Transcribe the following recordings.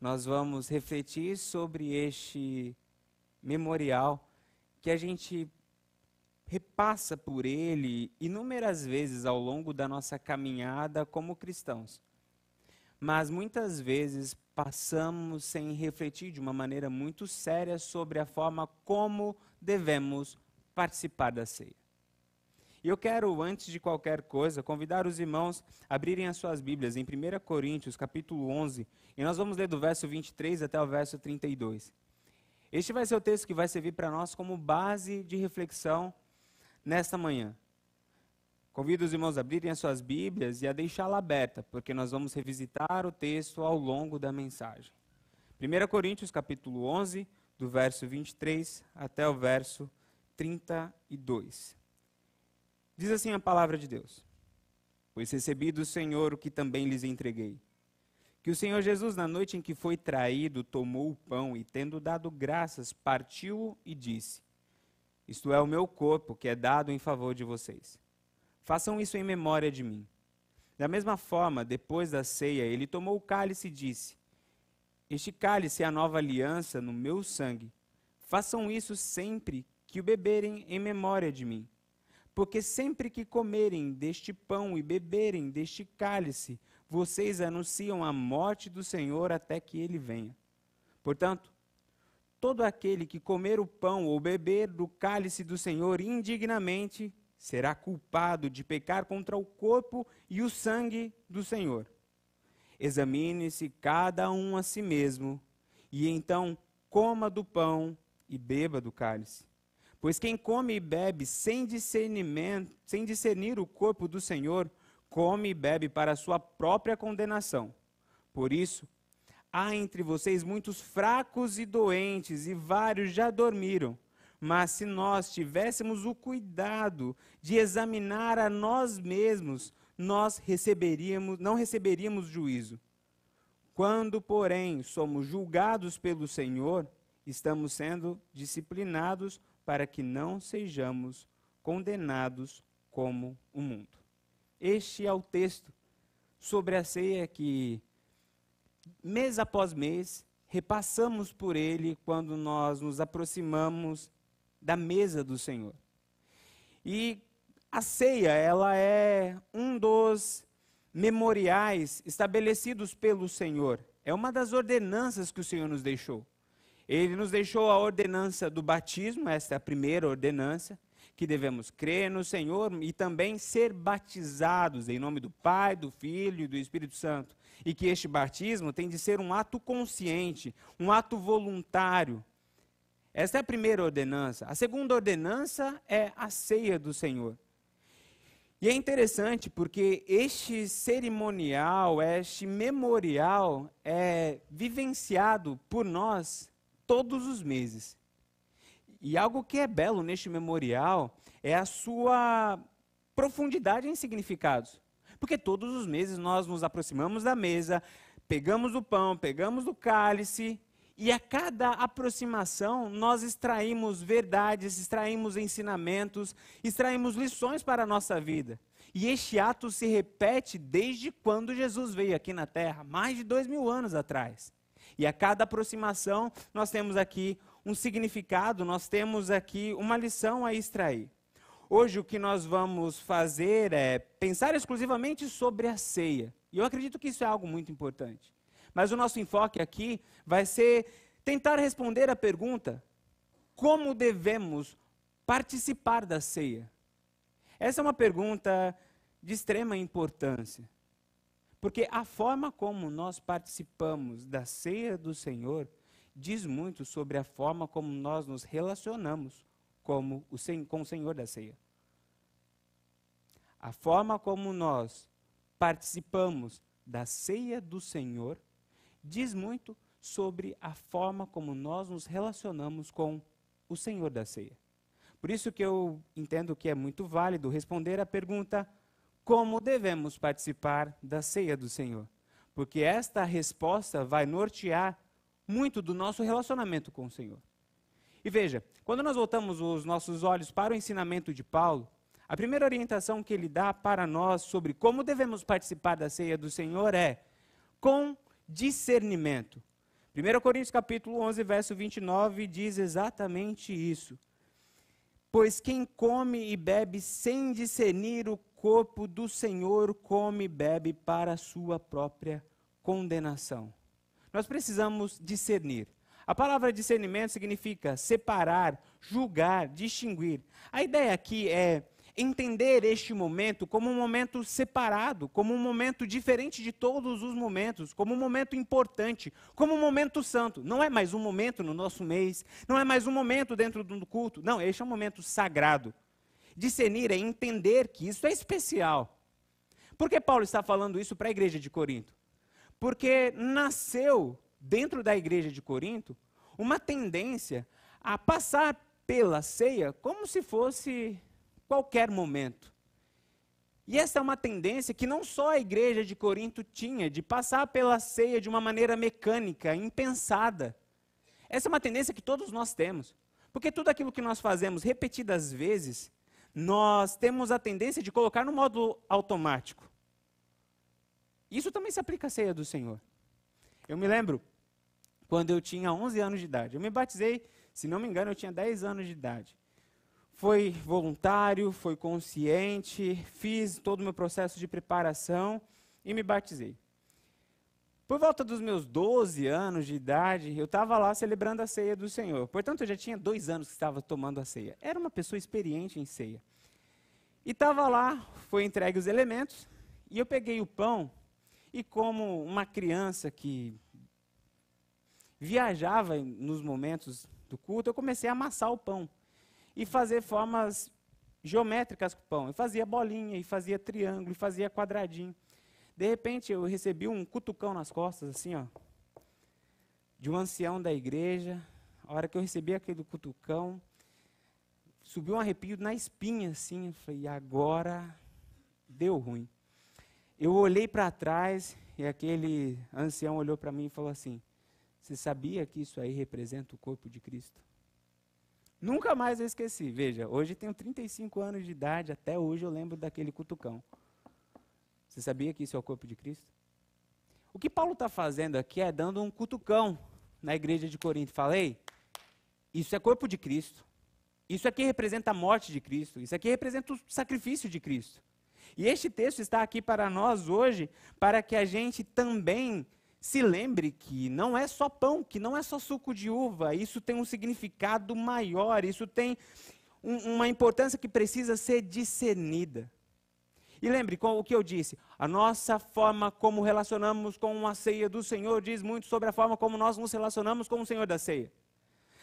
nós vamos refletir sobre este memorial que a gente repassa por ele inúmeras vezes ao longo da nossa caminhada como cristãos. Mas muitas vezes passamos sem refletir de uma maneira muito séria sobre a forma como devemos participar da ceia. E eu quero, antes de qualquer coisa, convidar os irmãos a abrirem as suas Bíblias em 1 Coríntios, capítulo 11, e nós vamos ler do verso 23 até o verso 32. Este vai ser o texto que vai servir para nós como base de reflexão nesta manhã. Convido os irmãos a abrirem as suas Bíblias e a deixá-la aberta, porque nós vamos revisitar o texto ao longo da mensagem. 1 Coríntios, capítulo 11, do verso 23 até o verso 32. Diz assim a palavra de Deus: Pois recebi do Senhor o que também lhes entreguei. Que o Senhor Jesus, na noite em que foi traído, tomou o pão e, tendo dado graças, partiu e disse: Isto é o meu corpo, que é dado em favor de vocês. Façam isso em memória de mim. Da mesma forma, depois da ceia, ele tomou o cálice e disse: Este cálice é a nova aliança no meu sangue. Façam isso sempre que o beberem em memória de mim. Porque sempre que comerem deste pão e beberem deste cálice, vocês anunciam a morte do Senhor até que ele venha. Portanto, todo aquele que comer o pão ou beber do cálice do Senhor indignamente será culpado de pecar contra o corpo e o sangue do Senhor. Examine-se cada um a si mesmo, e então coma do pão e beba do cálice. Pois quem come e bebe sem discernimento, sem discernir o corpo do Senhor, come e bebe para a sua própria condenação. Por isso, há entre vocês muitos fracos e doentes, e vários já dormiram. Mas se nós tivéssemos o cuidado de examinar a nós mesmos, nós receberíamos, não receberíamos juízo. Quando, porém, somos julgados pelo Senhor, estamos sendo disciplinados para que não sejamos condenados como o mundo. Este é o texto sobre a ceia que, mês após mês, repassamos por ele quando nós nos aproximamos da mesa do Senhor. E a ceia, ela é um dos memoriais estabelecidos pelo Senhor. É uma das ordenanças que o Senhor nos deixou. Ele nos deixou a ordenança do batismo, esta é a primeira ordenança, que devemos crer no Senhor e também ser batizados em nome do Pai, do Filho e do Espírito Santo. E que este batismo tem de ser um ato consciente, um ato voluntário. Esta é a primeira ordenança. A segunda ordenança é a ceia do Senhor. E é interessante porque este cerimonial, este memorial é vivenciado por nós todos os meses. E algo que é belo neste memorial é a sua profundidade em significados. Porque todos os meses nós nos aproximamos da mesa, pegamos o pão, pegamos o cálice, e a cada aproximação nós extraímos verdades, extraímos ensinamentos, extraímos lições para a nossa vida. E este ato se repete desde quando Jesus veio aqui na Terra, mais de dois mil anos atrás. E a cada aproximação, nós temos aqui um significado, nós temos aqui uma lição a extrair. Hoje, o que nós vamos fazer é pensar exclusivamente sobre a ceia. E eu acredito que isso é algo muito importante. Mas o nosso enfoque aqui vai ser tentar responder a pergunta: como devemos participar da ceia? Essa é uma pergunta de extrema importância. Porque a forma como nós participamos da ceia do Senhor diz muito sobre a forma como nós nos relacionamos como o, com o Senhor da ceia. A forma como nós participamos da ceia do Senhor diz muito sobre a forma como nós nos relacionamos com o Senhor da ceia. Por isso que eu entendo que é muito válido responder a pergunta: como devemos participar da ceia do Senhor. Porque esta resposta vai nortear muito do nosso relacionamento com o Senhor. E veja, quando nós voltamos os nossos olhos para o ensinamento de Paulo, a primeira orientação que ele dá para nós sobre como devemos participar da ceia do Senhor é com discernimento. 1 Coríntios capítulo 11, verso 29 diz exatamente isso. Pois quem come e bebe sem discernir o corpo do Senhor, come e bebe para a sua própria condenação. Nós precisamos discernir. A palavra discernimento significa separar, julgar, distinguir. A ideia aqui é entender este momento como um momento separado, como um momento diferente de todos os momentos, como um momento importante, como um momento santo. Não é mais um momento no nosso mês, não é mais um momento dentro do culto. Não, este é um momento sagrado. Discernir é entender que isso é especial. Por que Paulo está falando isso para a igreja de Corinto? Porque nasceu dentro da igreja de Corinto uma tendência a passar pela ceia como se fosse qualquer momento. E essa é uma tendência que não só a igreja de Corinto tinha, de passar pela ceia de uma maneira mecânica, impensada. Essa é uma tendência que todos nós temos. Porque tudo aquilo que nós fazemos repetidas vezes, nós temos a tendência de colocar no modo automático. Isso também se aplica à ceia do Senhor. Eu me lembro quando eu tinha 11 anos de idade. Eu me batizei, se não me engano, eu tinha 10 anos de idade. Foi voluntário, foi consciente, fiz todo o meu processo de preparação e me batizei. Por volta dos meus 12 anos de idade, eu estava lá celebrando a ceia do Senhor. Portanto, eu já tinha dois anos que estava tomando a ceia. Era uma pessoa experiente em ceia. E estava lá, foi entregue os elementos, e eu peguei o pão, e como uma criança que viajava nos momentos do culto, eu comecei a amassar o pão e fazer formas geométricas com o pão. Eu fazia bolinha, e fazia triângulo, e fazia quadradinho. De repente eu recebi um cutucão nas costas, assim, ó, de um ancião da igreja. A hora que eu recebi aquele cutucão, subiu um arrepio na espinha, assim. Eu falei, agora deu ruim. Eu olhei para trás e aquele ancião olhou para mim e falou assim: Você sabia que isso aí representa o corpo de Cristo? Nunca mais eu esqueci. Veja, hoje tenho 35 anos de idade, até hoje eu lembro daquele cutucão. Você sabia que isso é o corpo de Cristo? O que Paulo está fazendo aqui é dando um cutucão na igreja de Corinto. Falei, isso é corpo de Cristo. Isso aqui representa a morte de Cristo. Isso aqui representa o sacrifício de Cristo. E este texto está aqui para nós hoje, para que a gente também se lembre que não é só pão, que não é só suco de uva, isso tem um significado maior, isso tem um, uma importância que precisa ser discernida. E lembre com o que eu disse, a nossa forma como relacionamos com a ceia do Senhor diz muito sobre a forma como nós nos relacionamos com o Senhor da ceia.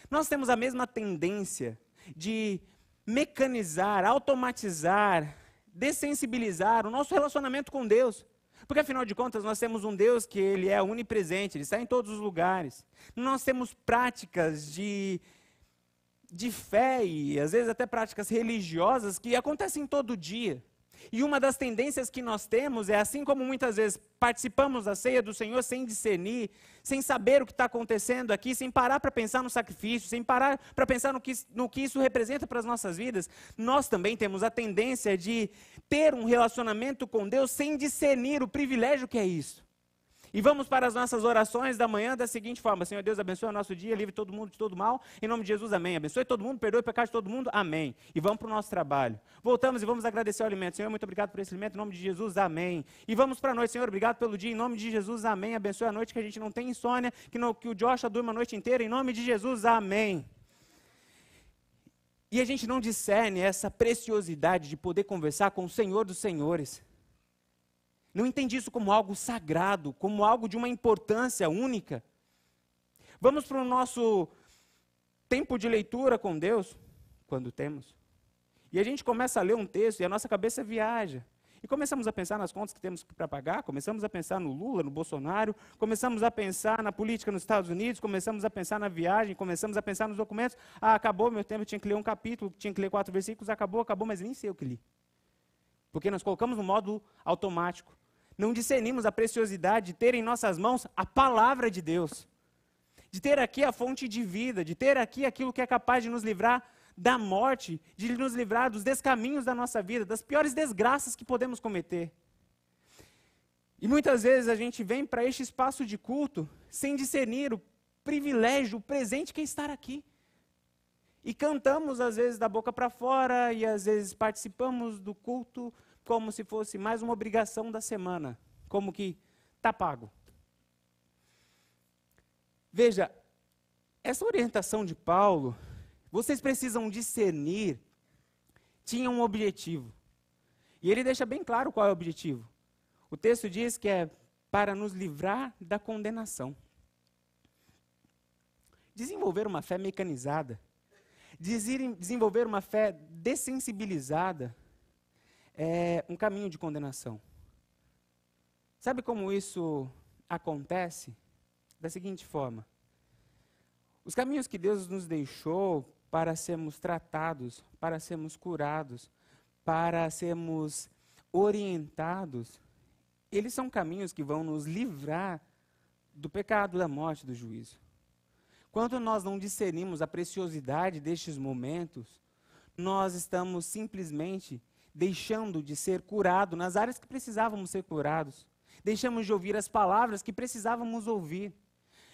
Nós temos a mesma tendência de mecanizar, automatizar, dessensibilizar o nosso relacionamento com Deus. Porque afinal de contas, nós temos um Deus que ele é onipresente, ele está em todos os lugares. Nós temos práticas de de fé e às vezes até práticas religiosas que acontecem todo dia. E uma das tendências que nós temos é, assim como muitas vezes participamos da ceia do Senhor sem discernir, sem saber o que está acontecendo aqui, sem parar para pensar no sacrifício, sem parar para pensar no que, no que isso representa para as nossas vidas, nós também temos a tendência de ter um relacionamento com Deus sem discernir o privilégio que é isso. E vamos para as nossas orações da manhã da seguinte forma: Senhor Deus, abençoe o nosso dia, livre todo mundo de todo mal, em nome de Jesus, amém. Abençoe todo mundo, perdoe o pecado de todo mundo, amém. E vamos para o nosso trabalho. Voltamos e vamos agradecer o alimento. Senhor, muito obrigado por esse alimento, em nome de Jesus, amém. E vamos para a noite, Senhor, obrigado pelo dia, em nome de Jesus, amém. Abençoe a noite que a gente não tem insônia, que, que o Joshua durma a noite inteira, em nome de Jesus, amém. E a gente não discerne essa preciosidade de poder conversar com o Senhor dos Senhores. Não entende isso como algo sagrado, como algo de uma importância única. Vamos para o nosso tempo de leitura com Deus, quando temos. E a gente começa a ler um texto e a nossa cabeça viaja. E começamos a pensar nas contas que temos para pagar, começamos a pensar no Lula, no Bolsonaro, começamos a pensar na política nos Estados Unidos, começamos a pensar na viagem, começamos a pensar nos documentos. Ah, acabou meu tempo, tinha que ler um capítulo, tinha que ler quatro versículos, acabou, acabou, mas nem sei o que li. Porque nós colocamos no modo automático não discernimos a preciosidade de ter em nossas mãos a palavra de Deus, de ter aqui a fonte de vida, de ter aqui aquilo que é capaz de nos livrar da morte, de nos livrar dos descaminhos da nossa vida, das piores desgraças que podemos cometer. E muitas vezes a gente vem para este espaço de culto sem discernir o privilégio, o presente que é estar aqui. E cantamos às vezes da boca para fora e às vezes participamos do culto como se fosse mais uma obrigação da semana, como que está pago. Veja, essa orientação de Paulo, vocês precisam discernir, tinha um objetivo. E ele deixa bem claro qual é o objetivo. O texto diz que é para nos livrar da condenação. Desenvolver uma fé mecanizada, desenvolver uma fé dessensibilizada, é um caminho de condenação. Sabe como isso acontece? Da seguinte forma: os caminhos que Deus nos deixou para sermos tratados, para sermos curados, para sermos orientados, eles são caminhos que vão nos livrar do pecado, da morte, do juízo. Quando nós não discernimos a preciosidade destes momentos, nós estamos simplesmente deixando de ser curado nas áreas que precisávamos ser curados. Deixamos de ouvir as palavras que precisávamos ouvir.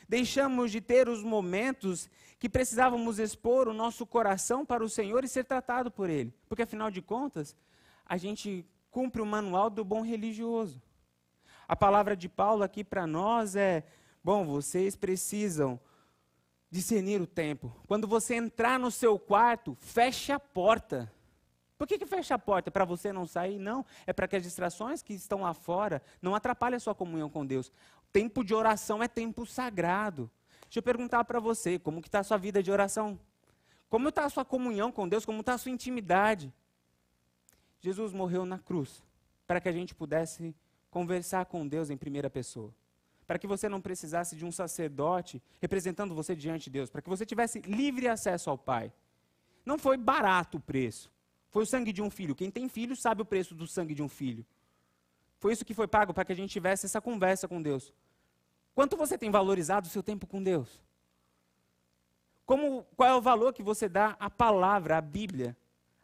Deixamos de ter os momentos que precisávamos expor o nosso coração para o Senhor e ser tratado por Ele. Porque, afinal de contas, a gente cumpre o manual do bom religioso. A palavra de Paulo aqui para nós é: bom, vocês precisam discernir o tempo. Quando você entrar no seu quarto, feche a porta. Por que, que fecha a porta? Para você não sair? Não. É para que as distrações que estão lá fora não atrapalhem a sua comunhão com Deus. Tempo de oração é tempo sagrado. Deixa eu perguntar para você, como que está a sua vida de oração? Como está a sua comunhão com Deus? Como está a sua intimidade? Jesus morreu na cruz para que a gente pudesse conversar com Deus em primeira pessoa. Para que você não precisasse de um sacerdote representando você diante de Deus. Para que você tivesse livre acesso ao Pai. Não foi barato o preço. Foi o sangue de um filho. Quem tem filho sabe o preço do sangue de um filho. Foi isso que foi pago para que a gente tivesse essa conversa com Deus. Quanto você tem valorizado o seu tempo com Deus? Como, qual é o valor que você dá à palavra, à Bíblia,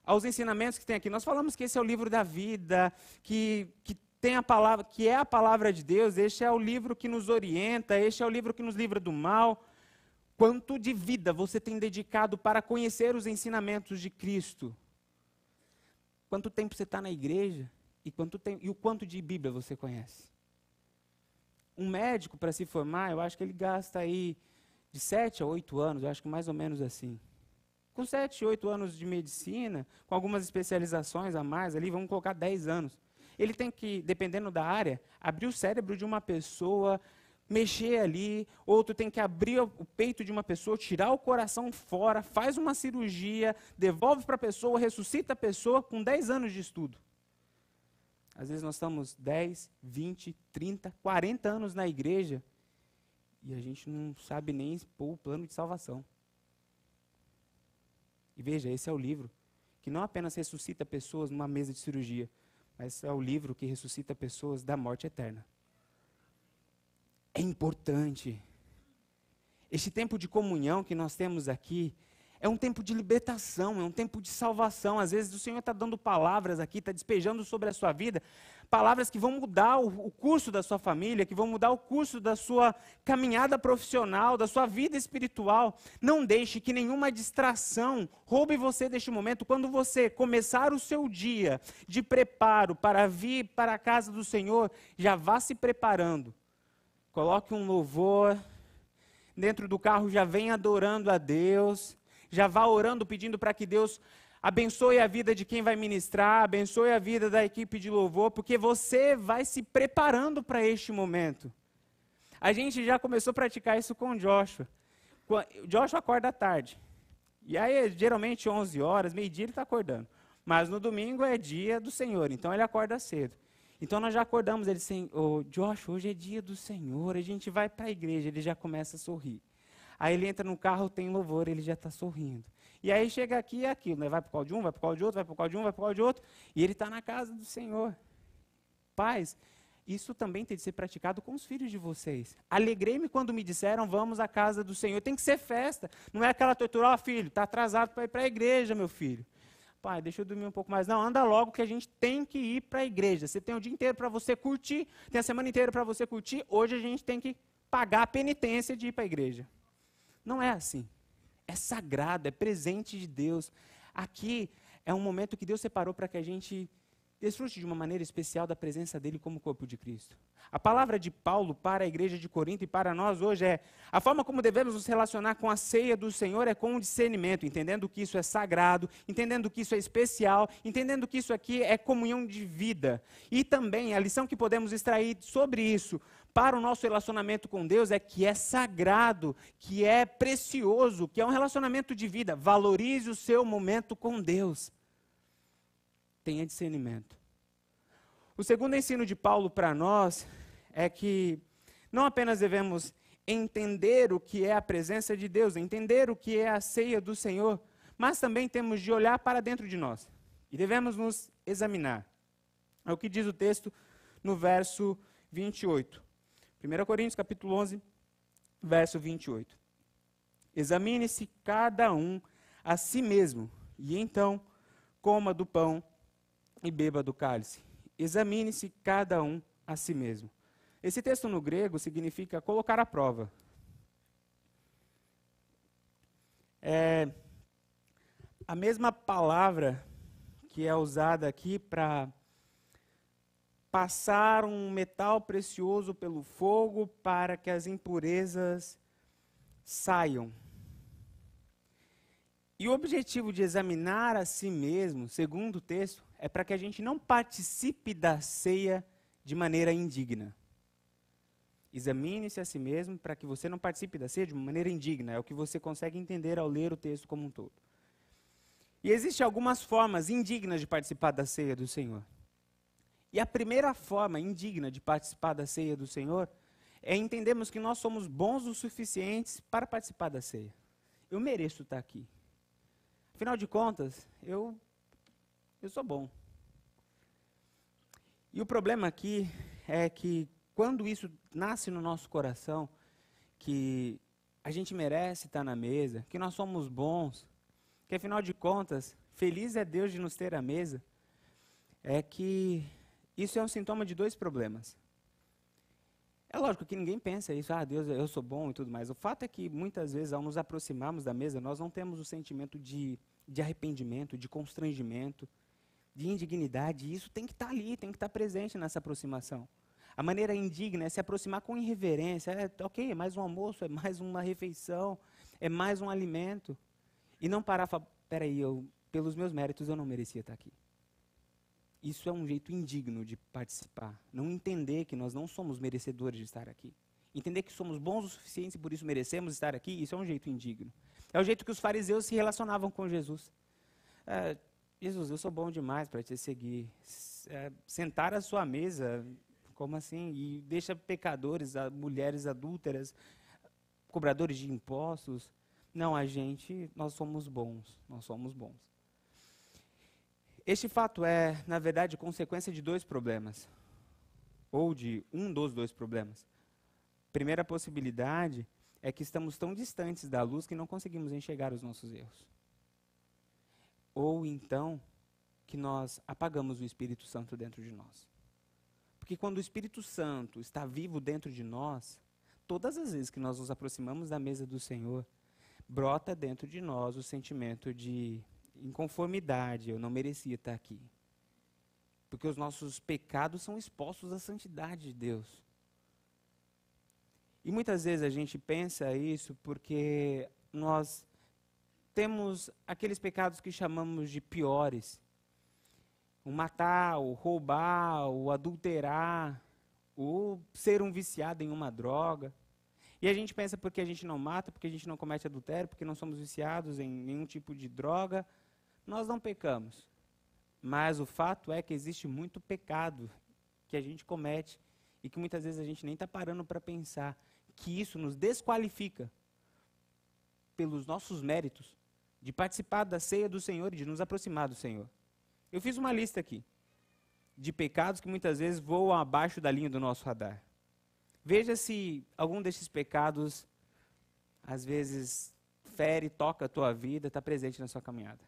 aos ensinamentos que tem aqui? Nós falamos que esse é o livro da vida, que, que tem a palavra, que é a palavra de Deus, este é o livro que nos orienta, este é o livro que nos livra do mal. Quanto de vida você tem dedicado para conhecer os ensinamentos de Cristo? Quanto tempo você está na igreja? E, quanto e o quanto de Bíblia você conhece? Um médico, para se formar, eu acho que ele gasta aí de 7 a 8 anos, eu acho que mais ou menos assim. Com 7, 8 anos de medicina, com algumas especializações a mais ali, vamos colocar 10 anos ele tem que, dependendo da área, abrir o cérebro de uma pessoa, mexer ali, outro tem que abrir o peito de uma pessoa, tirar o coração fora, faz uma cirurgia, devolve para a pessoa, ressuscita a pessoa com 10 anos de estudo. Às vezes nós estamos 10, 20, 30, 40 anos na igreja e a gente não sabe nem expor o plano de salvação. E veja, esse é o livro que não apenas ressuscita pessoas numa mesa de cirurgia, mas é o livro que ressuscita pessoas da morte eterna. É importante. Este tempo de comunhão que nós temos aqui é um tempo de libertação, é um tempo de salvação. Às vezes o Senhor está dando palavras aqui, está despejando sobre a sua vida, palavras que vão mudar o, o, curso da sua família, que vão mudar o curso da sua caminhada profissional, da sua vida espiritual. Não deixe que nenhuma distração roube você deste momento. Quando você começar o seu dia de preparo para vir para a casa do Senhor, já vá se preparando. Coloque um louvor. Dentro do carro já vem adorando a Deus, já vá orando, pedindo para que Deus Abençoe a vida de quem vai ministrar, abençoe a vida da equipe de louvor, porque você vai se preparando para este momento. A gente já começou a praticar isso com o Joshua. O Joshua acorda tarde. E aí, geralmente, 11 horas, meio-dia, ele está acordando. Mas no domingo é dia do Senhor, então ele acorda cedo. Então nós já acordamos, ele assim, oh, Joshua, hoje é dia do Senhor, a gente vai para a igreja, ele já começa a sorrir. Aí ele entra no carro, tem louvor, ele já está sorrindo. E aí chega aqui e é aquilo, né? vai para o de um, vai para o de outro, vai para o de um, vai para o de outro, e ele está na casa do Senhor. Pais, isso também tem de ser praticado com os filhos de vocês. Alegrei-me quando me disseram, vamos à casa do Senhor. Tem que ser festa. Não é aquela tortura, ó oh, filho, está atrasado para ir para a igreja, meu filho. Pai, deixa eu dormir um pouco mais. Não, anda logo que a gente tem que ir para a igreja. Você tem o dia inteiro para você curtir, tem a semana inteira para você curtir. Hoje a gente tem que pagar a penitência de ir para a igreja. Não é assim. É sagrado, é presente de Deus. Aqui é um momento que Deus separou para que a gente desfrute de uma maneira especial da presença dele como corpo de Cristo. A palavra de Paulo para a igreja de Corinto e para nós hoje é: a forma como devemos nos relacionar com a ceia do Senhor é com discernimento, entendendo que isso é sagrado, entendendo que isso é especial, entendendo que isso aqui é comunhão de vida. E também a lição que podemos extrair sobre isso para o nosso relacionamento com Deus é que é sagrado, que é precioso, que é um relacionamento de vida. Valorize o seu momento com Deus tenha discernimento. O segundo ensino de Paulo para nós é que não apenas devemos entender o que é a presença de Deus, entender o que é a ceia do Senhor, mas também temos de olhar para dentro de nós e devemos nos examinar. É o que diz o texto no verso 28. 1 Coríntios capítulo 11, verso 28. Examine-se cada um a si mesmo, e então coma do pão e beba do cálice. Examine-se cada um a si mesmo. Esse texto no grego significa colocar à prova. É a mesma palavra que é usada aqui para passar um metal precioso pelo fogo para que as impurezas saiam. E o objetivo de examinar a si mesmo, segundo o texto, é para que a gente não participe da ceia de maneira indigna. Examine-se a si mesmo para que você não participe da ceia de maneira indigna. É o que você consegue entender ao ler o texto como um todo. E existem algumas formas indignas de participar da ceia do Senhor. E a primeira forma indigna de participar da ceia do Senhor é entendermos que nós somos bons o suficientes para participar da ceia. Eu mereço estar aqui. Afinal de contas, eu eu sou bom. E o problema aqui é que quando isso nasce no nosso coração, que a gente merece estar na mesa, que nós somos bons, que afinal de contas, feliz é Deus de nos ter à mesa, é que isso é um sintoma de dois problemas. É lógico que ninguém pensa isso, ah, Deus, eu sou bom e tudo mais. O fato é que muitas vezes, ao nos aproximarmos da mesa, nós não temos o sentimento de, de arrependimento, de constrangimento, de indignidade, isso tem que estar tá ali, tem que estar tá presente nessa aproximação. A maneira indigna é se aproximar com irreverência. É, ok, é mais um almoço, é mais uma refeição, é mais um alimento. E não parar e falar, peraí, eu, pelos meus méritos eu não merecia estar aqui. Isso é um jeito indigno de participar. Não entender que nós não somos merecedores de estar aqui. Entender que somos bons o suficiente e por isso merecemos estar aqui, isso é um jeito indigno. É o jeito que os fariseus se relacionavam com Jesus. É, Jesus, eu sou bom demais para te seguir. É, sentar à sua mesa, como assim? E deixa pecadores, mulheres adúlteras, cobradores de impostos. Não, a gente, nós somos bons, nós somos bons. Este fato é, na verdade, consequência de dois problemas. Ou de um dos dois problemas. Primeira possibilidade é que estamos tão distantes da luz que não conseguimos enxergar os nossos erros ou então que nós apagamos o Espírito Santo dentro de nós. Porque quando o Espírito Santo está vivo dentro de nós, todas as vezes que nós nos aproximamos da mesa do Senhor, brota dentro de nós o sentimento de inconformidade, eu não merecia estar aqui. Porque os nossos pecados são expostos à santidade de Deus. E muitas vezes a gente pensa isso porque nós temos aqueles pecados que chamamos de piores. O matar, o roubar, o adulterar, o ser um viciado em uma droga. E a gente pensa porque a gente não mata, porque a gente não comete adultério, porque não somos viciados em nenhum tipo de droga, nós não pecamos. Mas o fato é que existe muito pecado que a gente comete e que muitas vezes a gente nem está parando para pensar que isso nos desqualifica pelos nossos méritos de participar da ceia do Senhor e de nos aproximar do Senhor. Eu fiz uma lista aqui de pecados que muitas vezes voam abaixo da linha do nosso radar. Veja se algum desses pecados, às vezes, fere, toca a tua vida, está presente na sua caminhada.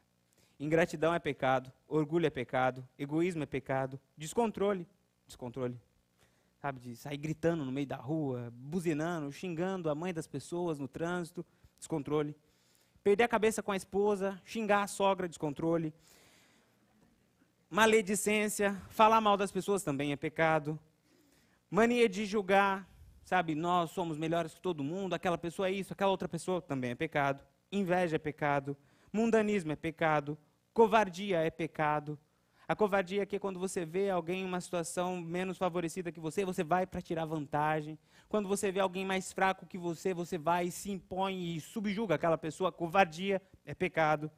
Ingratidão é pecado, orgulho é pecado, egoísmo é pecado, descontrole, descontrole. Sabe, de sair gritando no meio da rua, buzinando, xingando a mãe das pessoas no trânsito, descontrole. Perder a cabeça com a esposa, xingar a sogra, descontrole. Maledicência, falar mal das pessoas também é pecado. Mania de julgar, sabe, nós somos melhores que todo mundo, aquela pessoa é isso, aquela outra pessoa também é pecado. Inveja é pecado. Mundanismo é pecado. Covardia é pecado. A covardia aqui é quando você vê alguém em uma situação menos favorecida que você, você vai para tirar vantagem. Quando você vê alguém mais fraco que você, você vai e se impõe e subjuga aquela pessoa. Covardia é pecado.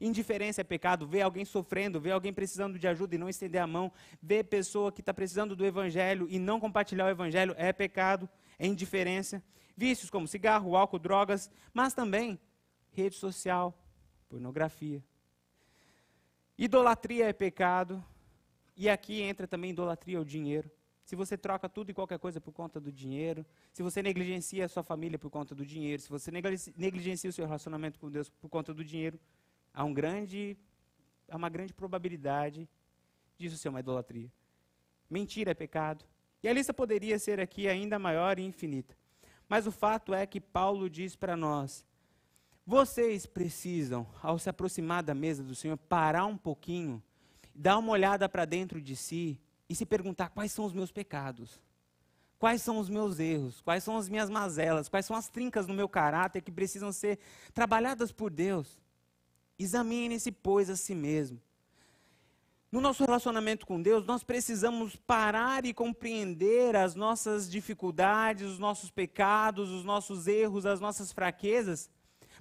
Indiferença é pecado. Ver alguém sofrendo, ver alguém precisando de ajuda e não estender a mão. Ver pessoa que está precisando do evangelho e não compartilhar o evangelho é pecado. É indiferença. Vícios como cigarro, álcool, drogas, mas também rede social, pornografia, Idolatria é pecado. E aqui entra também idolatria ao dinheiro. Se você troca tudo e qualquer coisa por conta do dinheiro, se você negligencia a sua família por conta do dinheiro, se você negligencia o seu relacionamento com Deus por conta do dinheiro, há, um grande, há uma grande probabilidade disso ser uma idolatria. Mentira é pecado. E a lista poderia ser aqui ainda maior e infinita. Mas o fato é que Paulo diz para nós vocês precisam, ao se aproximar da mesa do Senhor, parar um pouquinho, dar uma olhada para dentro de si e se perguntar quais são os meus pecados. Quais são os meus erros? Quais são as minhas mazelas? Quais são as trincas no meu caráter que precisam ser trabalhadas por Deus? Examine-se, pois, a si mesmo. No nosso relacionamento com Deus, nós precisamos parar e compreender as nossas dificuldades, os nossos pecados, os nossos erros, as nossas fraquezas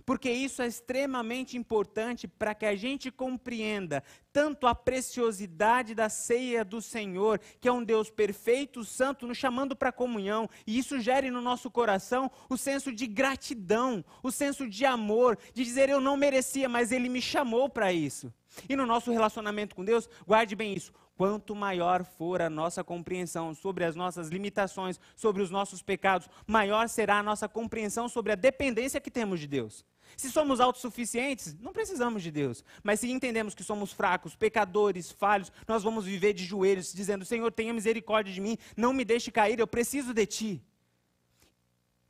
porque isso é extremamente importante para que a gente compreenda tanto a preciosidade da ceia do Senhor, que é um Deus perfeito, santo, nos chamando para a comunhão, e isso gere no nosso coração o senso de gratidão, o senso de amor, de dizer eu não merecia, mas Ele me chamou para isso. E no nosso relacionamento com Deus, guarde bem isso. Quanto maior for a nossa compreensão sobre as nossas limitações, sobre os nossos pecados, maior será a nossa compreensão sobre a dependência que temos de Deus. Se somos autossuficientes, não precisamos de Deus. Mas se entendemos que somos fracos, pecadores, falhos, nós vamos viver de joelhos, dizendo: Senhor, tenha misericórdia de mim, não me deixe cair, eu preciso de Ti.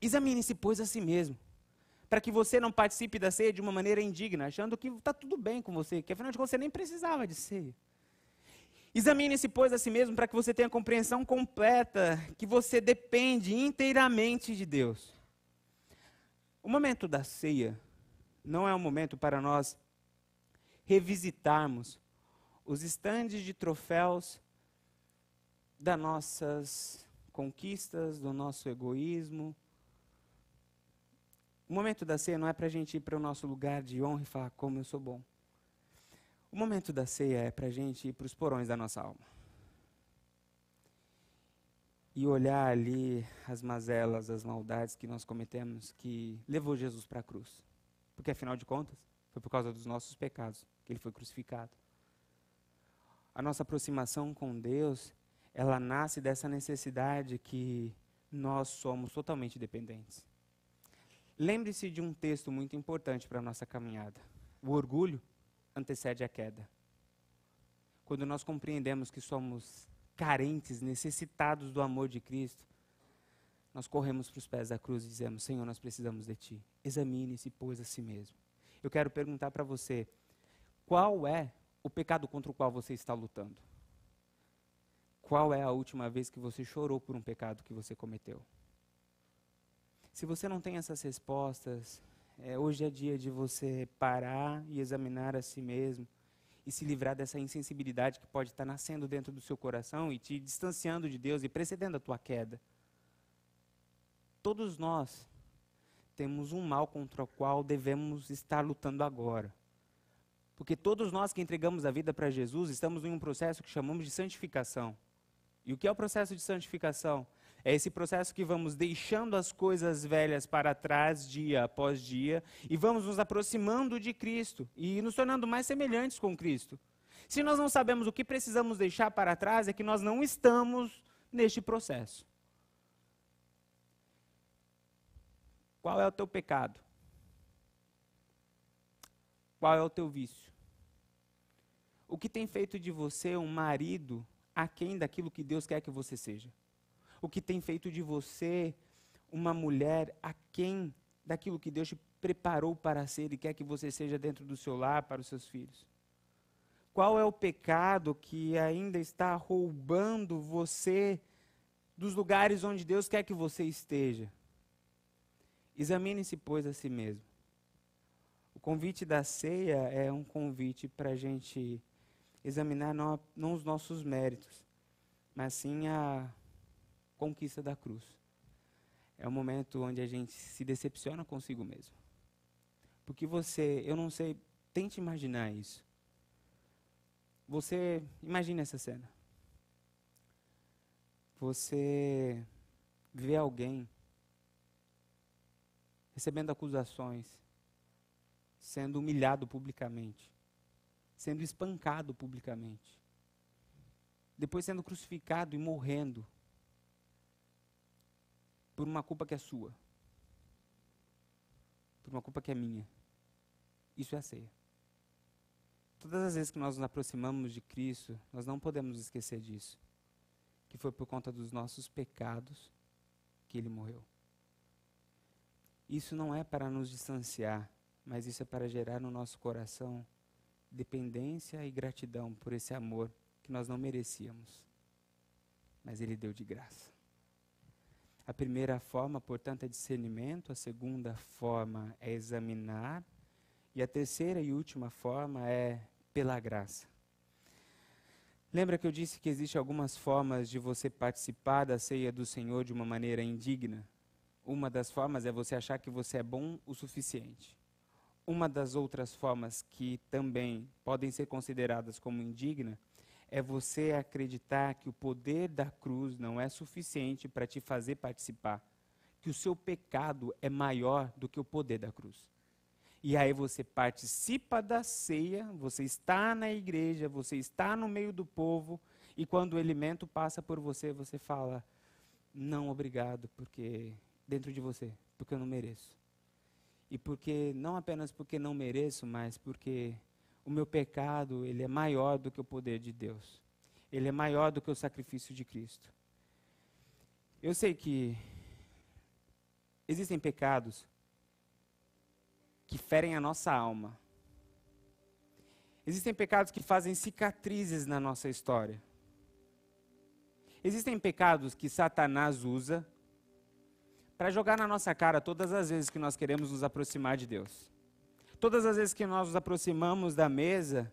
Examine-se, pois, a si mesmo, para que você não participe da ceia de uma maneira indigna, achando que está tudo bem com você, que afinal de contas você nem precisava de ceia. Examine-se, pois, a si mesmo, para que você tenha compreensão completa, que você depende inteiramente de Deus. O momento da ceia não é um momento para nós revisitarmos os estandes de troféus das nossas conquistas, do nosso egoísmo. O momento da ceia não é para a gente ir para o nosso lugar de honra e falar como eu sou bom. O momento da ceia é para a gente ir para os porões da nossa alma. E olhar ali as mazelas, as maldades que nós cometemos, que levou Jesus para a cruz. Porque afinal de contas, foi por causa dos nossos pecados que ele foi crucificado. A nossa aproximação com Deus, ela nasce dessa necessidade que nós somos totalmente dependentes. Lembre-se de um texto muito importante para a nossa caminhada. O orgulho antecede a queda. Quando nós compreendemos que somos carentes, necessitados do amor de Cristo, nós corremos para os pés da cruz e dizemos: Senhor, nós precisamos de Ti. Examine-se, pois, a si mesmo. Eu quero perguntar para você: qual é o pecado contra o qual você está lutando? Qual é a última vez que você chorou por um pecado que você cometeu? Se você não tem essas respostas, é, hoje é dia de você parar e examinar a si mesmo e se livrar dessa insensibilidade que pode estar nascendo dentro do seu coração e te distanciando de Deus e precedendo a tua queda. Todos nós temos um mal contra o qual devemos estar lutando agora. Porque todos nós que entregamos a vida para Jesus estamos em um processo que chamamos de santificação. E o que é o processo de santificação? É esse processo que vamos deixando as coisas velhas para trás dia após dia e vamos nos aproximando de Cristo e nos tornando mais semelhantes com Cristo. Se nós não sabemos o que precisamos deixar para trás, é que nós não estamos neste processo. Qual é o teu pecado? Qual é o teu vício? O que tem feito de você um marido aquém daquilo que Deus quer que você seja? O que tem feito de você uma mulher aquém daquilo que Deus te preparou para ser e quer que você seja dentro do seu lar para os seus filhos? Qual é o pecado que ainda está roubando você dos lugares onde Deus quer que você esteja? Examine-se, pois, a si mesmo. O convite da ceia é um convite para a gente examinar não, não os nossos méritos, mas sim a conquista da cruz. É um momento onde a gente se decepciona consigo mesmo. Porque você, eu não sei, tente imaginar isso. Você, imagine essa cena. Você vê alguém recebendo acusações, sendo humilhado publicamente, sendo espancado publicamente, depois sendo crucificado e morrendo por uma culpa que é sua, por uma culpa que é minha. Isso é a ceia. Todas as vezes que nós nos aproximamos de Cristo, nós não podemos esquecer disso, que foi por conta dos nossos pecados que Ele morreu. Isso não é para nos distanciar, mas isso é para gerar no nosso coração dependência e gratidão por esse amor que nós não merecíamos, mas Ele deu de graça. A primeira forma, portanto, é discernimento, a segunda forma é examinar, e a terceira e última forma é pela graça. Lembra que eu disse que existem algumas formas de você participar da ceia do Senhor de uma maneira indigna? Uma das formas é você achar que você é bom o suficiente. Uma das outras formas que também podem ser consideradas como indigna é você acreditar que o poder da cruz não é suficiente para te fazer participar, que o seu pecado é maior do que o poder da cruz. E aí você participa da ceia, você está na igreja, você está no meio do povo, e quando o alimento passa por você, você fala: "Não, obrigado, porque dentro de você, porque eu não mereço" e porque não apenas porque não mereço, mas porque o meu pecado ele é maior do que o poder de Deus. Ele é maior do que o sacrifício de Cristo. Eu sei que existem pecados que ferem a nossa alma. Existem pecados que fazem cicatrizes na nossa história. Existem pecados que Satanás usa para jogar na nossa cara todas as vezes que nós queremos nos aproximar de Deus. Todas as vezes que nós nos aproximamos da mesa,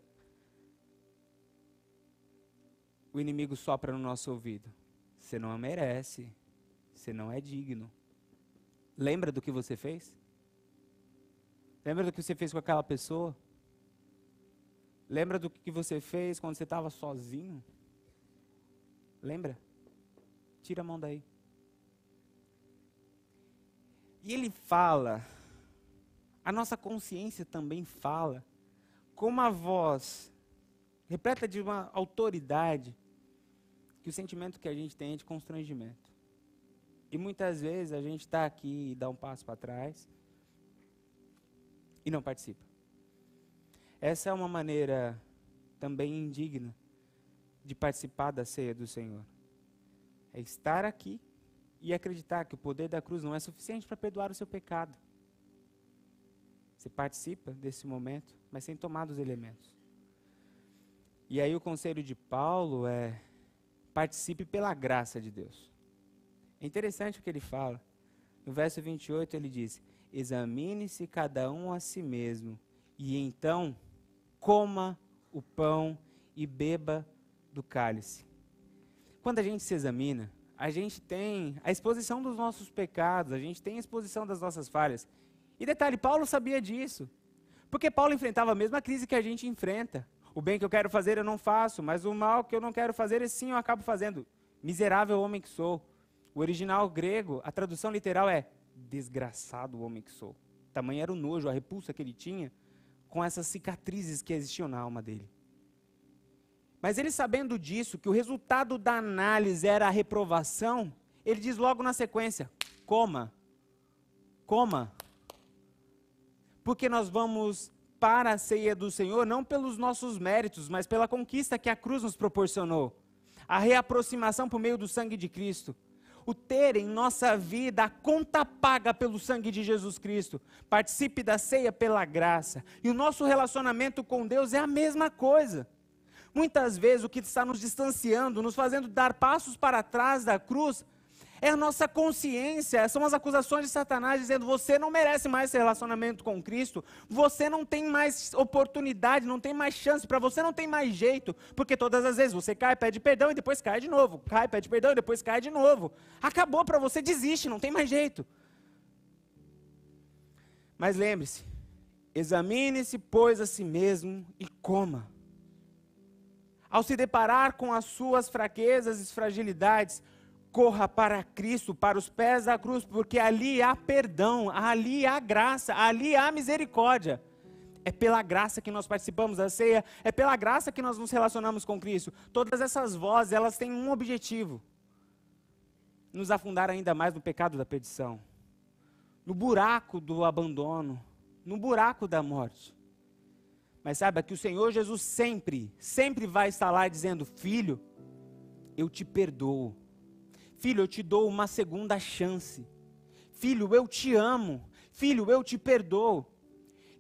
o inimigo sopra no nosso ouvido. Você não merece. Você não é digno. Lembra do que você fez? Lembra do que você fez com aquela pessoa? Lembra do que você fez quando você estava sozinho? Lembra? Tira a mão daí. E ele fala, a nossa consciência também fala, com uma voz repleta de uma autoridade, que o sentimento que a gente tem é de constrangimento. E muitas vezes a gente está aqui e dá um passo para trás e não participa. Essa é uma maneira também indigna de participar da ceia do Senhor. É estar aqui e acreditar que o poder da cruz não é suficiente para perdoar o seu pecado. Você participa desse momento, mas sem tomar dos elementos. E aí o conselho de Paulo é participe pela graça de Deus. É interessante o que ele fala. No verso 28 ele diz: Examine-se cada um a si mesmo, e então coma o pão e beba do cálice. Quando a gente se examina, a gente tem a exposição dos nossos pecados, a gente tem a exposição das nossas falhas. E detalhe, Paulo sabia disso. Porque Paulo enfrentava a mesma crise que a gente enfrenta. O bem que eu quero fazer eu não faço, mas o mal que eu não quero fazer, sim eu acabo fazendo. Miserável homem que sou. O original grego, a tradução literal é desgraçado homem que sou. Tamanho era o nojo, a repulsa que ele tinha com essas cicatrizes que existiam na alma dele. Mas ele sabendo disso, que o resultado da análise era a reprovação, ele diz logo na sequência: coma, coma. Porque nós vamos para a ceia do Senhor não pelos nossos méritos, mas pela conquista que a cruz nos proporcionou a reaproximação por meio do sangue de Cristo. o ter em nossa vida a conta paga pelo sangue de Jesus Cristo. Participe da ceia pela graça. E o nosso relacionamento com Deus é a mesma coisa. Muitas vezes o que está nos distanciando, nos fazendo dar passos para trás da cruz, é a nossa consciência, são as acusações de Satanás dizendo: você não merece mais esse relacionamento com Cristo, você não tem mais oportunidade, não tem mais chance, para você não tem mais jeito, porque todas as vezes você cai, pede perdão e depois cai de novo, cai, pede perdão e depois cai de novo. Acabou para você, desiste, não tem mais jeito. Mas lembre-se, examine-se, pois, a si mesmo e coma. Ao se deparar com as suas fraquezas e fragilidades, corra para Cristo, para os pés da cruz, porque ali há perdão, ali há graça, ali há misericórdia. É pela graça que nós participamos da ceia, é pela graça que nós nos relacionamos com Cristo. Todas essas vozes, elas têm um objetivo: nos afundar ainda mais no pecado da perdição, no buraco do abandono, no buraco da morte. Mas saiba que o Senhor Jesus sempre, sempre vai estar lá dizendo: Filho, eu te perdoo Filho, eu te dou uma segunda chance. Filho, eu te amo. Filho, eu te perdoo.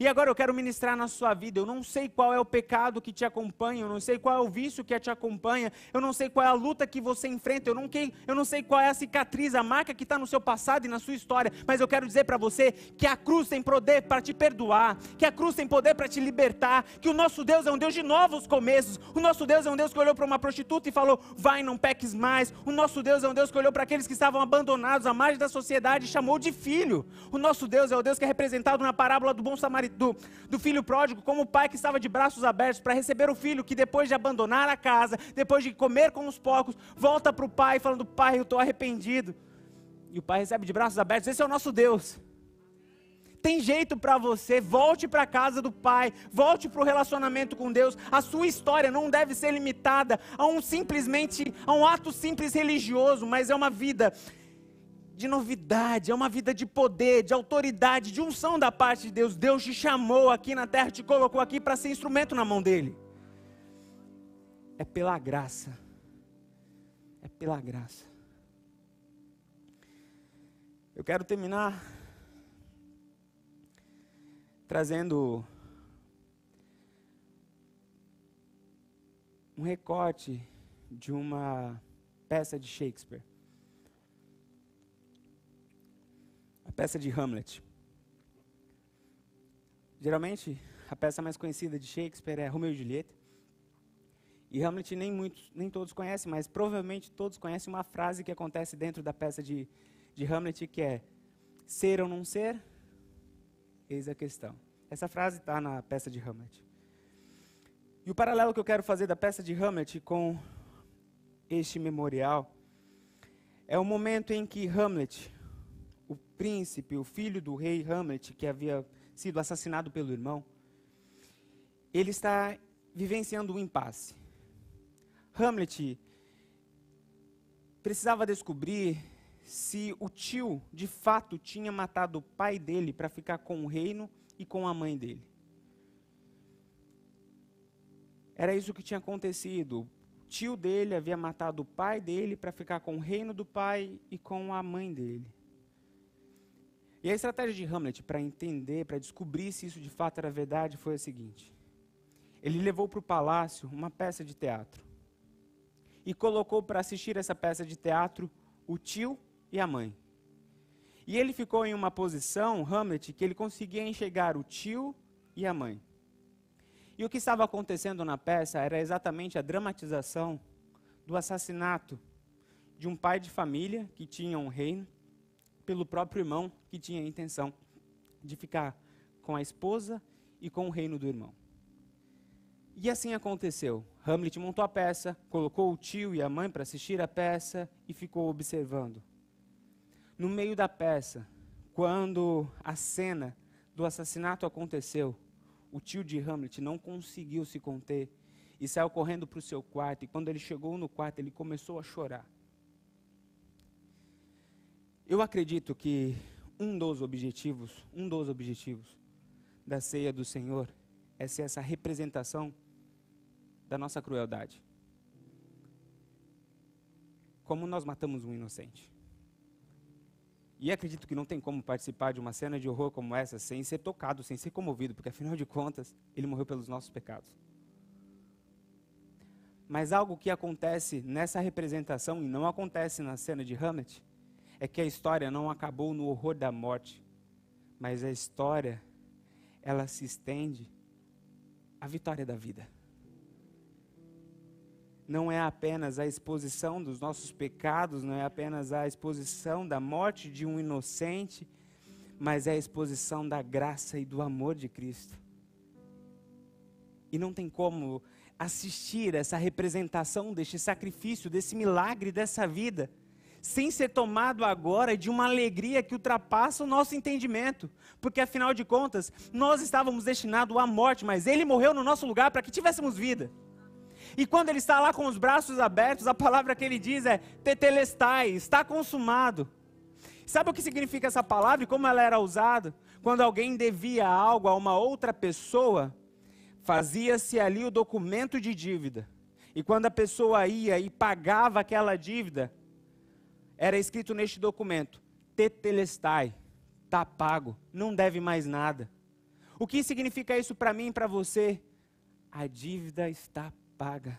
E agora eu quero ministrar na sua vida. Eu não sei qual é o pecado que te acompanha, eu não sei qual é o vício que te acompanha, eu não sei qual é a luta que você enfrenta, eu não, eu não sei qual é a cicatriz, a marca que está no seu passado e na sua história, mas eu quero dizer para você que a cruz tem poder para te perdoar, que a cruz tem poder para te libertar, que o nosso Deus é um Deus de novos começos, o nosso Deus é um Deus que olhou para uma prostituta e falou: vai, não peques mais, o nosso Deus é um Deus que olhou para aqueles que estavam abandonados à margem da sociedade e chamou de filho, o nosso Deus é o Deus que é representado na parábola do bom samaritano do, do filho pródigo, como o pai que estava de braços abertos para receber o filho, que depois de abandonar a casa, depois de comer com os porcos, volta para o pai falando: Pai, eu estou arrependido. E o pai recebe de braços abertos. Esse é o nosso Deus. Tem jeito para você, volte para a casa do Pai, volte para o relacionamento com Deus. A sua história não deve ser limitada a um simplesmente, a um ato simples religioso, mas é uma vida de novidade, é uma vida de poder, de autoridade, de unção da parte de Deus. Deus te chamou aqui na terra, te colocou aqui para ser instrumento na mão dele. É pela graça. É pela graça. Eu quero terminar trazendo um recorte de uma peça de Shakespeare. Peça de Hamlet. Geralmente, a peça mais conhecida de Shakespeare é Romeu e Julieta. E Hamlet nem, muitos, nem todos conhecem, mas provavelmente todos conhecem uma frase que acontece dentro da peça de, de Hamlet, que é ser ou não ser, eis a questão. Essa frase está na peça de Hamlet. E o paralelo que eu quero fazer da peça de Hamlet com este memorial é o momento em que Hamlet, príncipe, o filho do rei Hamlet, que havia sido assassinado pelo irmão, ele está vivenciando um impasse. Hamlet precisava descobrir se o tio de fato tinha matado o pai dele para ficar com o reino e com a mãe dele. Era isso que tinha acontecido. O tio dele havia matado o pai dele para ficar com o reino do pai e com a mãe dele. E a estratégia de Hamlet para entender, para descobrir se isso de fato era verdade, foi a seguinte: ele levou para o palácio uma peça de teatro e colocou para assistir essa peça de teatro o tio e a mãe. E ele ficou em uma posição, Hamlet, que ele conseguia enxergar o tio e a mãe. E o que estava acontecendo na peça era exatamente a dramatização do assassinato de um pai de família que tinha um reino pelo próprio irmão que tinha a intenção de ficar com a esposa e com o reino do irmão. E assim aconteceu. Hamlet montou a peça, colocou o tio e a mãe para assistir a peça e ficou observando. No meio da peça, quando a cena do assassinato aconteceu, o tio de Hamlet não conseguiu se conter e saiu correndo para o seu quarto. E quando ele chegou no quarto, ele começou a chorar. Eu acredito que um dos objetivos, um dos objetivos da ceia do Senhor é ser essa representação da nossa crueldade. Como nós matamos um inocente. E acredito que não tem como participar de uma cena de horror como essa sem ser tocado, sem ser comovido, porque afinal de contas, ele morreu pelos nossos pecados. Mas algo que acontece nessa representação e não acontece na cena de Hamlet é que a história não acabou no horror da morte, mas a história ela se estende à vitória da vida não é apenas a exposição dos nossos pecados, não é apenas a exposição da morte de um inocente, mas é a exposição da graça e do amor de Cristo. E não tem como assistir essa representação deste sacrifício, desse milagre dessa vida, sem ser tomado agora de uma alegria que ultrapassa o nosso entendimento. Porque afinal de contas, nós estávamos destinados à morte, mas Ele morreu no nosso lugar para que tivéssemos vida. E quando ele está lá com os braços abertos, a palavra que ele diz é tetelestai, está consumado. Sabe o que significa essa palavra e como ela era usada? Quando alguém devia algo a uma outra pessoa, fazia-se ali o documento de dívida. E quando a pessoa ia e pagava aquela dívida, era escrito neste documento: tetelestai, está pago, não deve mais nada. O que significa isso para mim e para você? A dívida está paga.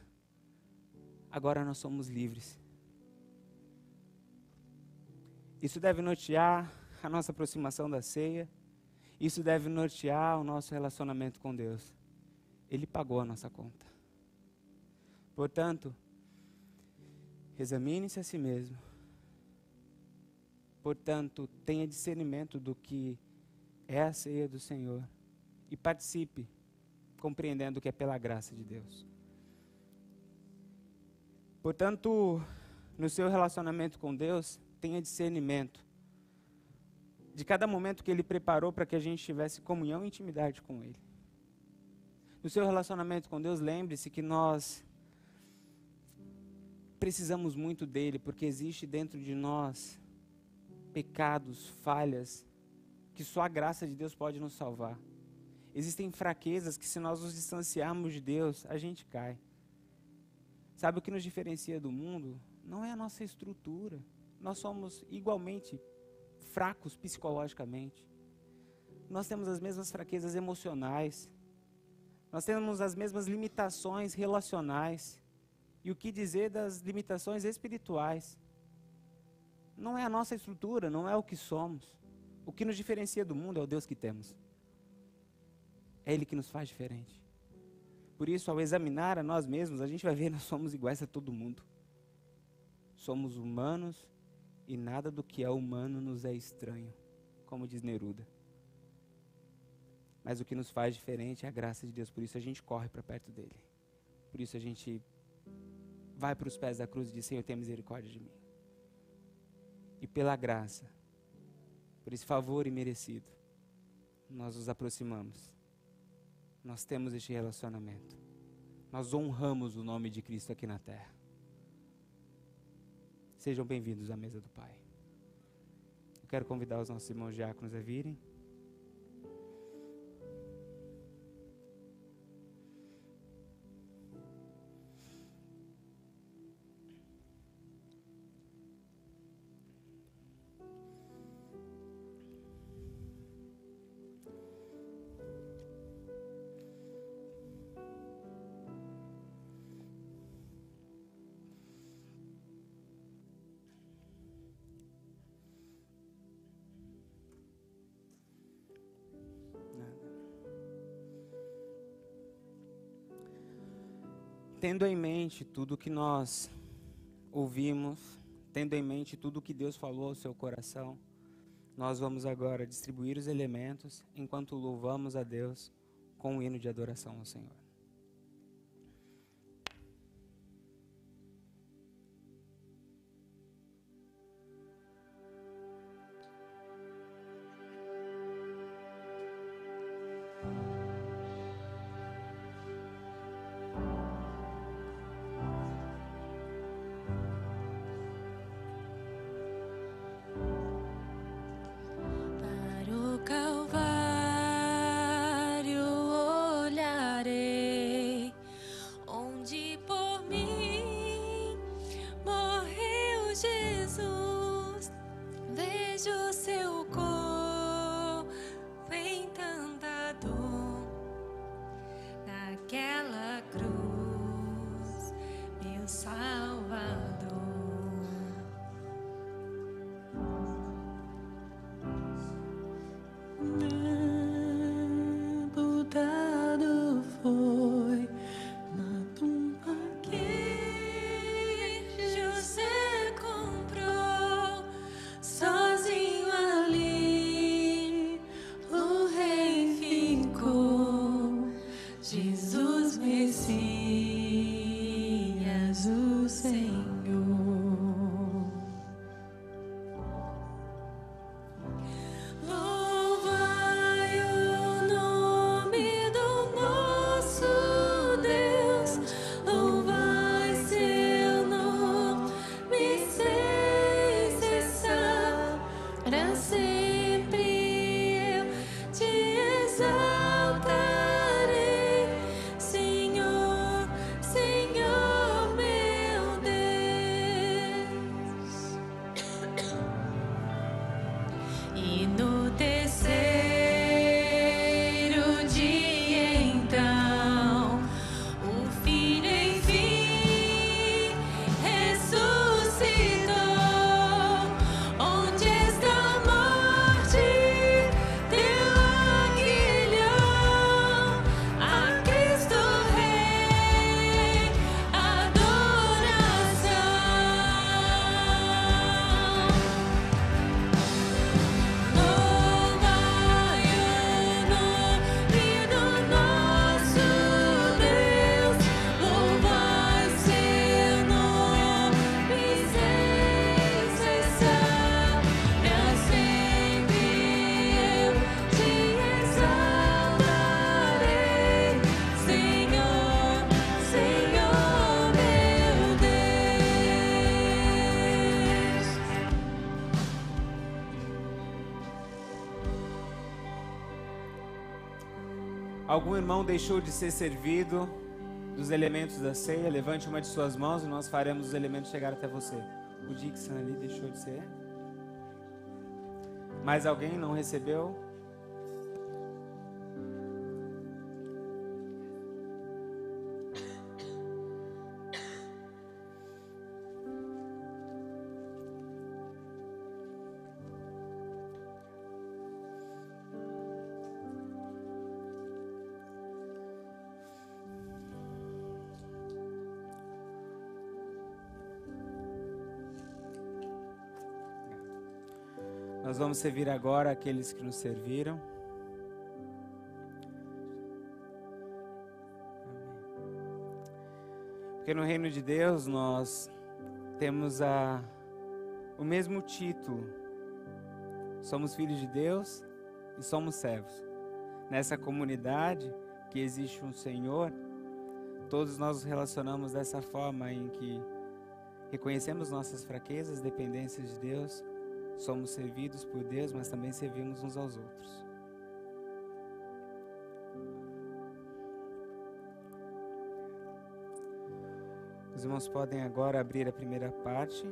Agora nós somos livres. Isso deve nortear a nossa aproximação da ceia. Isso deve nortear o nosso relacionamento com Deus. Ele pagou a nossa conta. Portanto, examine-se a si mesmo. Portanto, tenha discernimento do que é a ceia do Senhor e participe, compreendendo que é pela graça de Deus. Portanto, no seu relacionamento com Deus, tenha discernimento de cada momento que Ele preparou para que a gente tivesse comunhão e intimidade com Ele. No seu relacionamento com Deus, lembre-se que nós precisamos muito dele, porque existe dentro de nós pecados, falhas, que só a graça de Deus pode nos salvar. Existem fraquezas que, se nós nos distanciarmos de Deus, a gente cai. Sabe o que nos diferencia do mundo? Não é a nossa estrutura. Nós somos igualmente fracos psicologicamente. Nós temos as mesmas fraquezas emocionais. Nós temos as mesmas limitações relacionais. E o que dizer das limitações espirituais? Não é a nossa estrutura, não é o que somos. O que nos diferencia do mundo é o Deus que temos. É Ele que nos faz diferente. Por isso, ao examinar a nós mesmos, a gente vai ver que nós somos iguais a todo mundo. Somos humanos e nada do que é humano nos é estranho, como diz Neruda. Mas o que nos faz diferente é a graça de Deus, por isso a gente corre para perto dele. Por isso a gente vai para os pés da cruz e diz: Senhor, tenha misericórdia de mim. E pela graça, por esse favor imerecido, nós nos aproximamos nós temos este relacionamento. Nós honramos o nome de Cristo aqui na terra. Sejam bem-vindos à mesa do Pai. Eu quero convidar os nossos irmãos diáconos a virem. Tendo em mente tudo que nós ouvimos, tendo em mente tudo que Deus falou ao seu coração, nós vamos agora distribuir os elementos enquanto louvamos a Deus com um hino de adoração ao Senhor. seu corpo. Algum irmão deixou de ser servido dos elementos da ceia, levante uma de suas mãos e nós faremos os elementos chegar até você. O Dixon ali deixou de ser. Mais alguém não recebeu? Nós vamos servir agora aqueles que nos serviram. Porque no reino de Deus nós temos a, o mesmo título. Somos filhos de Deus e somos servos. Nessa comunidade que existe um Senhor, todos nós nos relacionamos dessa forma em que reconhecemos nossas fraquezas, dependências de Deus somos servidos por Deus, mas também servimos uns aos outros. Os irmãos podem agora abrir a primeira parte.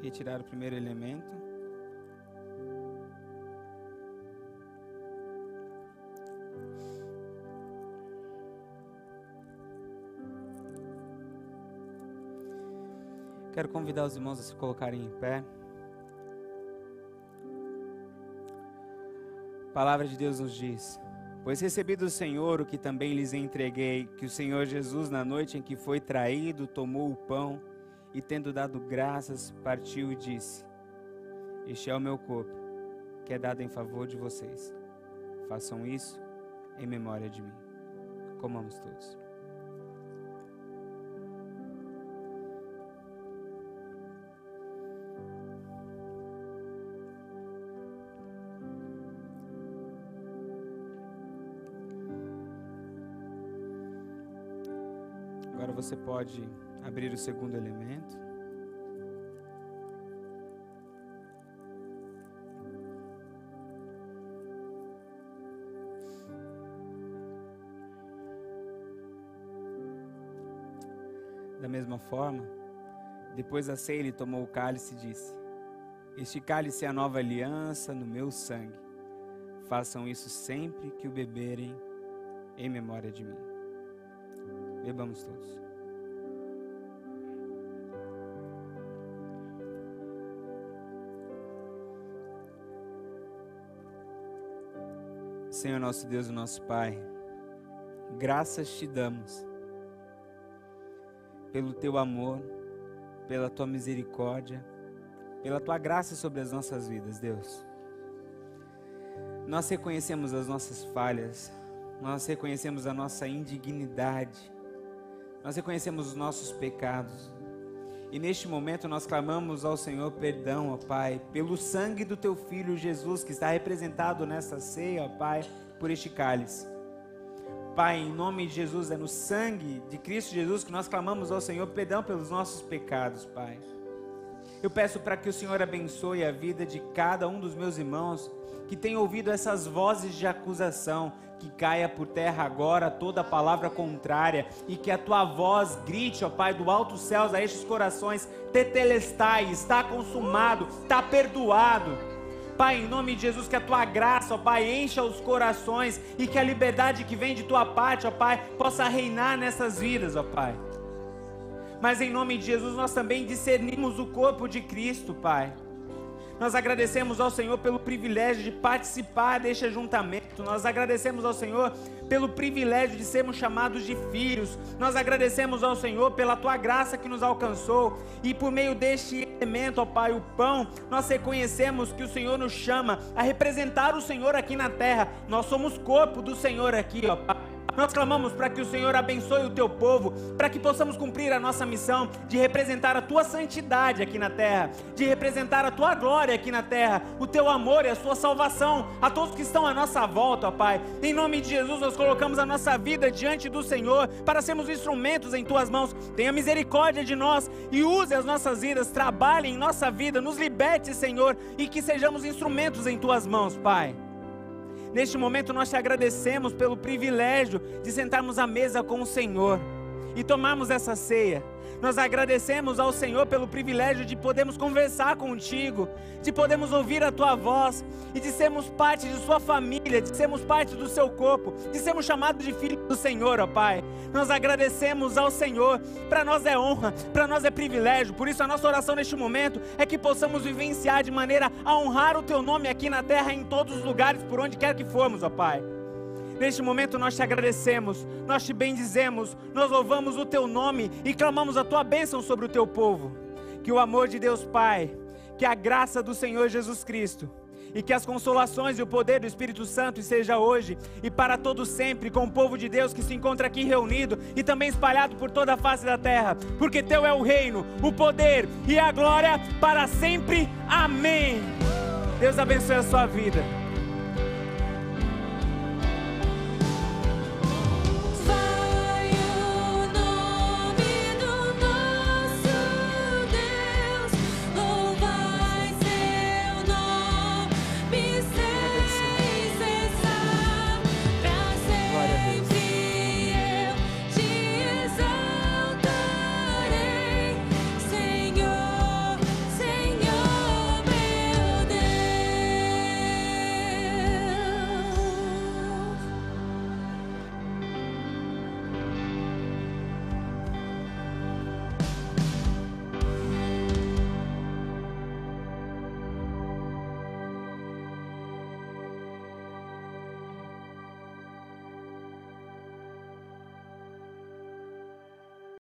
Retirar o primeiro elemento. Quero convidar os irmãos a se colocarem em pé. A palavra de Deus nos diz: Pois recebi do Senhor o que também lhes entreguei, que o Senhor Jesus, na noite em que foi traído, tomou o pão e, tendo dado graças, partiu e disse: Este é o meu corpo, que é dado em favor de vocês. Façam isso em memória de mim. Comamos todos. Você pode abrir o segundo elemento. Da mesma forma, depois da ceia, ele tomou o cálice e disse: Este cálice é a nova aliança no meu sangue. Façam isso sempre que o beberem em memória de mim. Bebamos todos. Senhor nosso Deus nosso Pai, graças te damos pelo teu amor, pela tua misericórdia, pela tua graça sobre as nossas vidas, Deus. Nós reconhecemos as nossas falhas, nós reconhecemos a nossa indignidade, nós reconhecemos os nossos pecados. E neste momento nós clamamos ao Senhor perdão, ó Pai, pelo sangue do teu filho Jesus que está representado nesta ceia, ó Pai, por este cálice. Pai, em nome de Jesus, é no sangue de Cristo Jesus que nós clamamos ao Senhor perdão pelos nossos pecados, Pai. Eu peço para que o Senhor abençoe a vida de cada um dos meus irmãos que tem ouvido essas vozes de acusação, que caia por terra agora toda palavra contrária e que a tua voz grite, ó Pai, do alto céus a estes corações: Tetelestai, está consumado, está perdoado. Pai, em nome de Jesus, que a tua graça, ó Pai, encha os corações e que a liberdade que vem de tua parte, ó Pai, possa reinar nessas vidas, ó Pai. Mas em nome de Jesus, nós também discernimos o corpo de Cristo, Pai. Nós agradecemos ao Senhor pelo privilégio de participar deste ajuntamento. Nós agradecemos ao Senhor pelo privilégio de sermos chamados de filhos. Nós agradecemos ao Senhor pela tua graça que nos alcançou. E por meio deste elemento, ó Pai, o pão, nós reconhecemos que o Senhor nos chama a representar o Senhor aqui na terra. Nós somos corpo do Senhor aqui, ó Pai. Nós clamamos para que o Senhor abençoe o teu povo, para que possamos cumprir a nossa missão de representar a tua santidade aqui na terra, de representar a tua glória aqui na terra, o teu amor e a sua salvação a todos que estão à nossa volta, ó Pai. Em nome de Jesus, nós colocamos a nossa vida diante do Senhor para sermos instrumentos em tuas mãos. Tenha misericórdia de nós e use as nossas vidas, trabalhe em nossa vida, nos liberte, Senhor, e que sejamos instrumentos em tuas mãos, Pai. Neste momento nós te agradecemos pelo privilégio de sentarmos à mesa com o Senhor e tomarmos essa ceia. Nós agradecemos ao Senhor pelo privilégio de podermos conversar contigo, de podermos ouvir a tua voz e de sermos parte de sua família, de sermos parte do seu corpo, de sermos chamados de filhos do Senhor, ó Pai. Nós agradecemos ao Senhor, para nós é honra, para nós é privilégio, por isso a nossa oração neste momento é que possamos vivenciar de maneira a honrar o teu nome aqui na terra, em todos os lugares, por onde quer que formos, ó Pai. Neste momento nós te agradecemos, nós te bendizemos, nós louvamos o teu nome e clamamos a tua bênção sobre o teu povo. Que o amor de Deus Pai, que a graça do Senhor Jesus Cristo e que as consolações e o poder do Espírito Santo seja hoje e para todo sempre com o povo de Deus que se encontra aqui reunido e também espalhado por toda a face da terra, porque teu é o reino, o poder e a glória para sempre. Amém. Deus abençoe a sua vida.